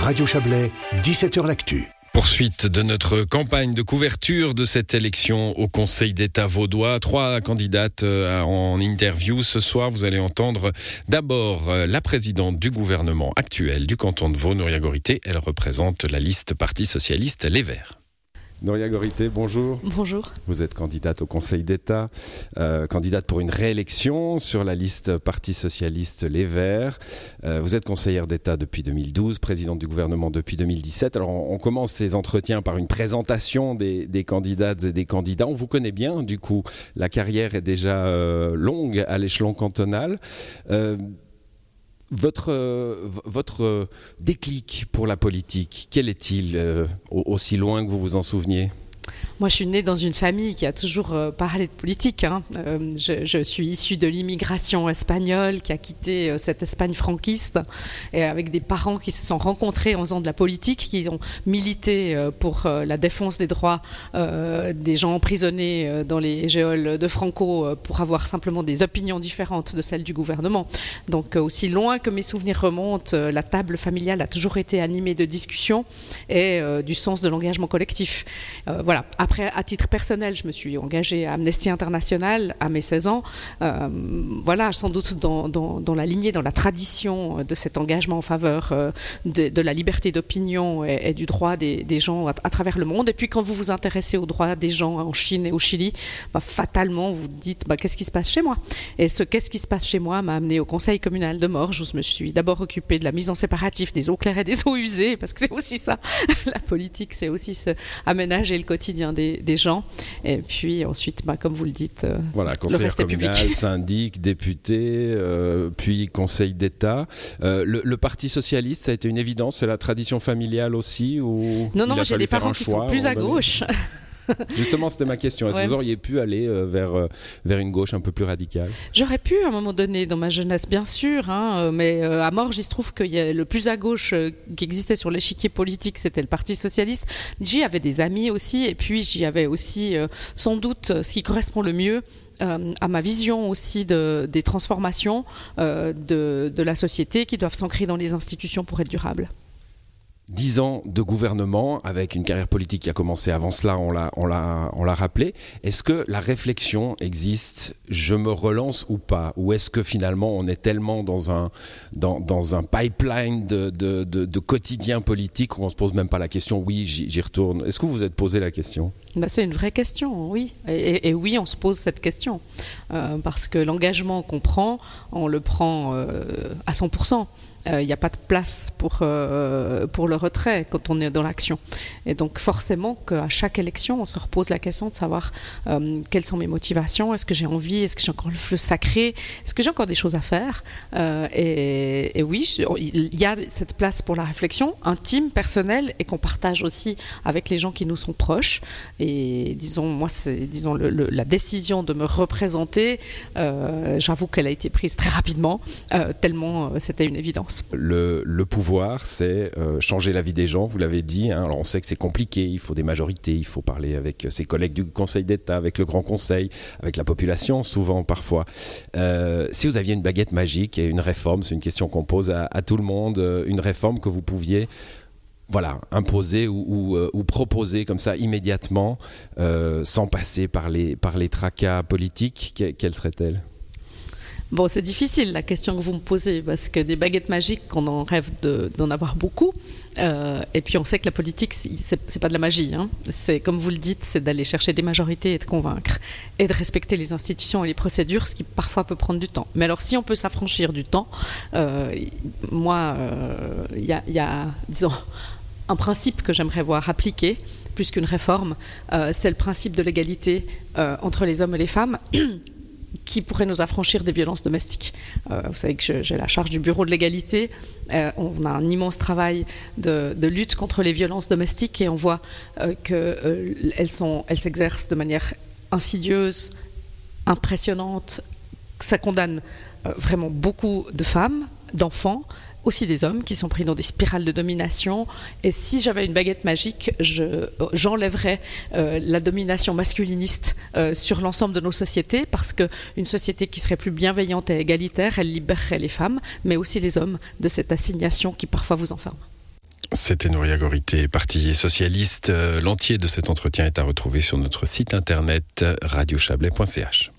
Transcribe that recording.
Radio Chablais, 17h L'Actu. Poursuite de notre campagne de couverture de cette élection au Conseil d'État vaudois. Trois candidates euh, en interview ce soir. Vous allez entendre d'abord euh, la présidente du gouvernement actuel du canton de Vaud, Nouria Gorité. Elle représente la liste Parti Socialiste Les Verts. Noria Gorité, bonjour. Bonjour. Vous êtes candidate au Conseil d'État, euh, candidate pour une réélection sur la liste Parti Socialiste Les Verts. Euh, vous êtes conseillère d'État depuis 2012, présidente du gouvernement depuis 2017. Alors on, commence ces entretiens par une présentation des, candidates et des candidats. On vous connaît bien, du coup, la carrière est déjà euh, longue à l'échelon cantonal. Votre, euh, votre euh, déclic pour la politique, quel est-il, euh, aussi loin que vous vous en souveniez? Moi, je suis née dans une famille qui a toujours euh, parlé de politique. Hein. Euh, je, suis issue de l'immigration espagnole qui a quitté euh, cette Espagne franquiste et avec des parents qui se sont rencontrés en faisant de la politique, qui ont milité pour la défense des droits des gens emprisonnés dans les géoles de Franco pour avoir simplement des opinions différentes de celles du gouvernement. Donc, aussi loin que mes souvenirs remontent, la table familiale a toujours été animée de discussions et du sens de l'engagement collectif. voilà. À titre personnel, je me suis engagée à Amnesty International à mes 16 ans. Euh, voilà, sans doute dans, la lignée, dans la tradition de cet engagement en faveur euh, de, la liberté d'opinion et, du droit des, gens à, travers le monde. Et puis, quand vous vous intéressez aux droits des gens en Chine et au Chili, bah, fatalement, vous dites bah, qu'est-ce qui se passe chez moi? Et ce qu'est-ce qui se passe chez moi m'a amené au conseil communal de Morges où je me suis d'abord occupée de la mise en séparatif des eaux claires et des eaux usées, parce que c'est aussi ça, la politique, c'est aussi aménager le quotidien des des, gens. Et puis ensuite, bah, comme vous le dites, euh, voilà, conseil communal, syndic, député, euh, puis conseil d'État. Euh, le, Parti socialiste, ça a été une évidence. C'est la tradition familiale aussi ou Non, non, j'ai des parents qui sont plus à gauche. Justement, c'était ma question. Est-ce que vous auriez pu aller euh, vers, euh, vers une gauche un peu plus radicale? J'aurais pu à un moment donné dans ma jeunesse, bien sûr, hein, euh, mais à mort, j'y trouve que le plus à gauche qui existait sur l'échiquier politique, c'était le Parti socialiste. J'y avais des amis aussi, et puis j'y avais aussi sans doute ce qui correspond le mieux à ma vision aussi de, des transformations de, de, la société qui doivent s'ancrer dans les institutions pour être durables. Dix ans de gouvernement avec une carrière politique qui a commencé avant cela, on l'a, on l'a, on l'a rappelé. Est-ce que la réflexion existe Je me relance ou pas? Ou est-ce que finalement on est tellement dans un, dans, dans un pipeline de, de, de, quotidien politique qu'on se pose même pas la question Oui, j'y, retourne? Est-ce que vous vous êtes posé la question? Bah, C'est une vraie question, oui. Et, oui, on se pose cette question. Euh, parce que l'engagement qu'on prend, on le prend euh, à 100% il euh, n'y a pas de place pour, euh, pour le retrait quand on est dans l'action. Et donc forcément qu'à chaque élection, on se repose la question de savoir euh, quelles sont mes motivations, est-ce que j'ai envie, est-ce que j'ai encore le feu sacré, est-ce que j'ai encore des choses à faire? Et, oui, il y a cette place pour la réflexion intime, personnelle, et qu'on partage aussi avec les gens qui nous sont proches. Et disons, moi, c'est disons la décision de me représenter. J'avoue qu'elle a été prise très rapidement, tellement c'était une évidence. Le, pouvoir, c'est euh, changer la vie des gens, vous l'avez dit. Hein. Alors on sait que c'est compliqué, il faut des majorités, il faut parler avec ses collègues du Conseil d'État, avec le Grand Conseil, avec la population souvent parfois. Euh, si vous aviez une baguette magique et une réforme, c'est une question qu'on pose à, tout le monde, euh, une réforme que vous pouviez voilà, imposer ou, proposer comme ça immédiatement, sans passer par les, par les tracas politiques, quelle serait-elle? Bon, c'est difficile la question que vous me posez parce que des baguettes magiques, on en rêve d'en avoir beaucoup. Euh, et puis on sait que la politique, c'est pas de la magie. Hein. C'est comme vous le dites, c'est d'aller chercher des majorités et de convaincre et de respecter les institutions et les procédures, ce qui parfois peut prendre du temps. Mais alors, si on peut s'affranchir du temps, euh, moi, il euh, y, a, disons, un principe que j'aimerais voir appliqué plus qu'une réforme, c'est le principe de l'égalité entre les hommes et les femmes qui pourrait nous affranchir des violences domestiques. Euh, vous savez que j'ai la charge du bureau de l'égalité. Euh, on a un immense travail de, lutte contre les violences domestiques et on voit euh, qu'elles elles s'exercent de manière insidieuse, impressionnante. Ça condamne vraiment beaucoup de femmes, d'enfants, aussi des hommes qui sont pris dans des spirales de domination. Et si j'avais une baguette magique, j'enlèverais euh, la domination masculiniste euh, sur l'ensemble de nos sociétés, parce qu'une société qui serait plus bienveillante et égalitaire, elle libérerait les femmes, mais aussi les hommes de cette assignation qui parfois vous enferme. C'était Nouria Gorité, parti socialiste. L'entier de cet entretien est à retrouver sur notre site internet radiochablais.ch.